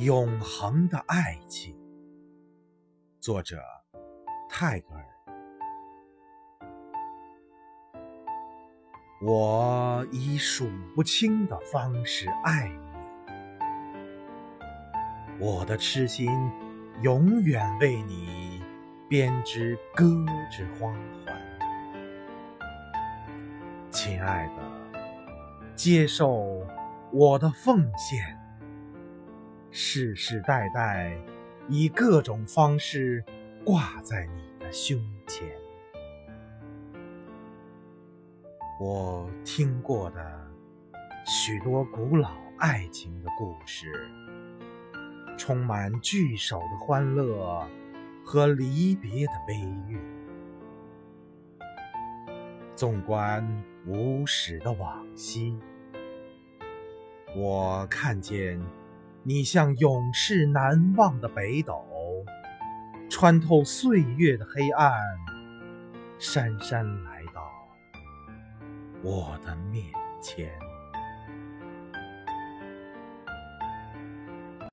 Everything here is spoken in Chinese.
永恒的爱情。作者：泰戈尔。我以数不清的方式爱你，我的痴心永远为你编织歌之花环。亲爱的，接受我的奉献。世世代代，以各种方式挂在你的胸前。我听过的许多古老爱情的故事，充满聚首的欢乐和离别的悲郁。纵观无始的往昔，我看见。你像永世难忘的北斗，穿透岁月的黑暗，姗姗来到我的面前。